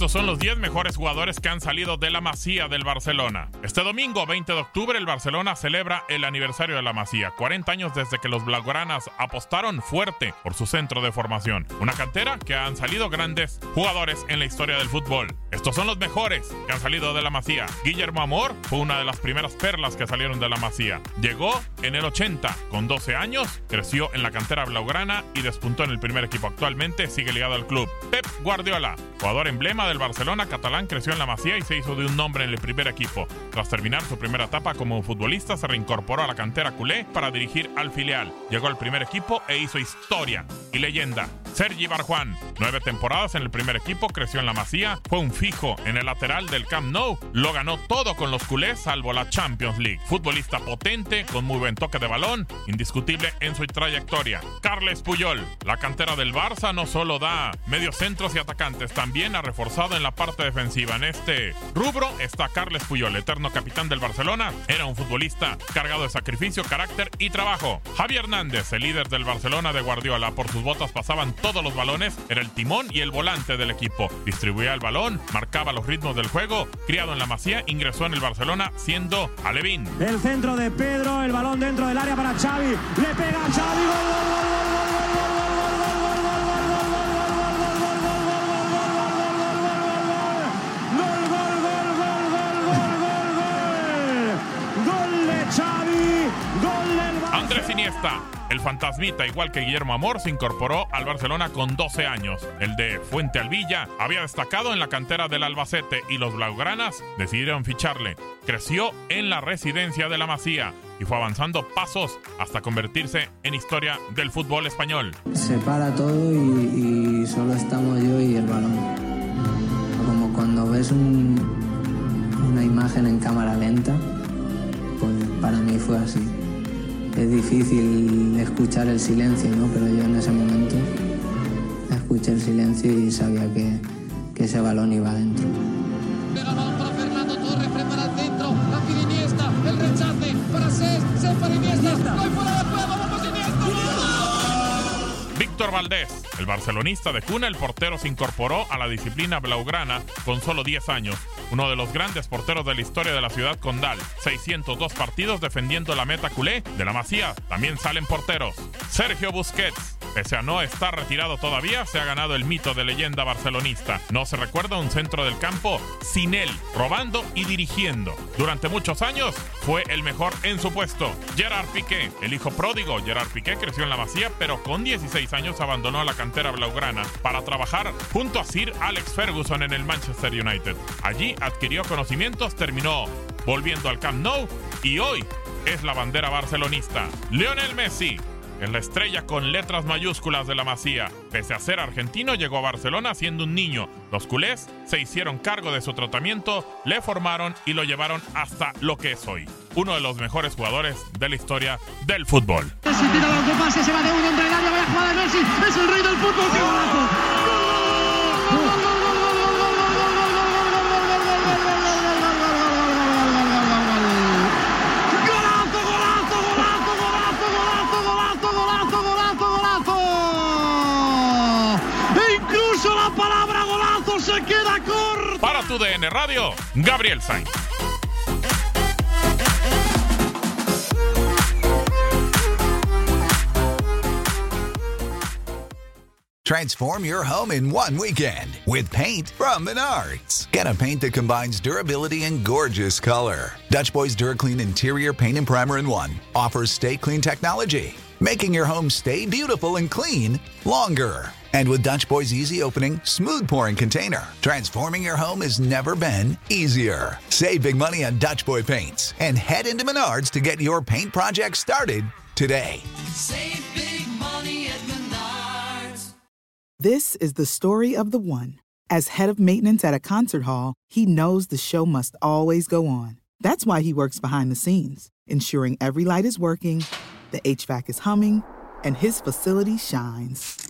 Estos son los 10 mejores jugadores que han salido de la Masía del Barcelona. Este domingo, 20 de octubre, el Barcelona celebra el aniversario de la Masía. 40 años desde que los blaugranas apostaron fuerte por su centro de formación. Una cantera que han salido grandes jugadores en la historia del fútbol. Estos son los mejores que han salido de la Masía. Guillermo Amor fue una de las primeras perlas que salieron de la Masía. Llegó en el 80, con 12 años, creció en la cantera blaugrana y despuntó en el primer equipo. Actualmente sigue ligado al club. Pep Guardiola, jugador emblema del Barcelona catalán, creció en la Masía y se hizo de un nombre en el primer equipo. Tras terminar su primera etapa como futbolista, se reincorporó a la cantera culé para dirigir al filial. Llegó al primer equipo e hizo historia y leyenda. Sergi Barjuan, nueve temporadas en el primer equipo, creció en la Masía, fue un fijo en el lateral del Camp Nou, lo ganó todo con los culés salvo la Champions League. Futbolista potente, con muy buen toque de balón, indiscutible en su trayectoria. Carles Puyol, la cantera del Barça no solo da medios centros y atacantes, también ha reforzado en la parte defensiva. En este rubro está Carles Puyol, eterno capitán del Barcelona, era un futbolista cargado de sacrificio, carácter y trabajo. Javier Hernández, el líder del Barcelona de Guardiola, por sus botas pasaban todos los balones, era el timón y el volante del equipo. Distribuía el balón, marcaba los ritmos del juego, criado en la Masía, ingresó en el Barcelona siendo Alevín. El centro de Pedro, el balón dentro del área para Xavi, le pega a Xavi, gol, gol, gol, Iniesta, el fantasmita, igual que Guillermo Amor, se incorporó al Barcelona con 12 años. El de Fuente Alvilla había destacado en la cantera del Albacete y los Blaugranas decidieron ficharle. Creció en la residencia de la Masía y fue avanzando pasos hasta convertirse en historia del fútbol español. Se para todo y, y solo estamos yo y el balón. Como cuando ves un- una imagen en cámara lenta, pues para mí fue así. Es difícil escuchar el silencio, ¿no? Pero yo en ese momento escuché el silencio y sabía que, que ese balón iba adentro. Víctor Valdés, el barcelonista de cuna, el portero se incorporó a la disciplina blaugrana con solo 10 años. Uno de los grandes porteros de la historia de la ciudad condal. 602 partidos defendiendo la meta culé de la Masía. También salen porteros. Sergio Busquets, pese a no estar retirado todavía, se ha ganado el mito de leyenda barcelonista. No se recuerda un centro del campo sin él, robando y dirigiendo. Durante muchos años fue el mejor en su puesto. Gerard Piqué, el hijo pródigo. Gerard Piqué creció en la Masía, pero con 16 16 años abandonó la cantera blaugrana para trabajar junto a Sir Alex Ferguson en el Manchester United. Allí adquirió conocimientos, terminó volviendo al Camp Nou y hoy es la bandera barcelonista. Lionel Messi es la estrella con letras mayúsculas de la Masía. Pese a ser argentino, llegó a Barcelona siendo un niño. Los culés se hicieron cargo de su tratamiento, le formaron y lo llevaron hasta lo que es hoy. Uno de los mejores jugadores de la historia del fútbol. Se va de Messi, es el rey del fútbol, qué. Para tu DN Radio, Gabriel Sainz. Transform your home in one weekend with paint from Menards. Get a paint that combines durability and gorgeous color. Dutch Boys DuraClean Interior Paint and Primer in One offers stay clean technology, making your home stay beautiful and clean longer. And with Dutch Boy's easy opening, smooth pouring container, transforming your home has never been easier. Save big money on Dutch Boy paints and head into Menards to get your paint project started today. Save big money at Menards. This is the story of the one. As head of maintenance at a concert hall, he knows the show must always go on. That's why he works behind the scenes, ensuring every light is working, the HVAC is humming, and his facility shines.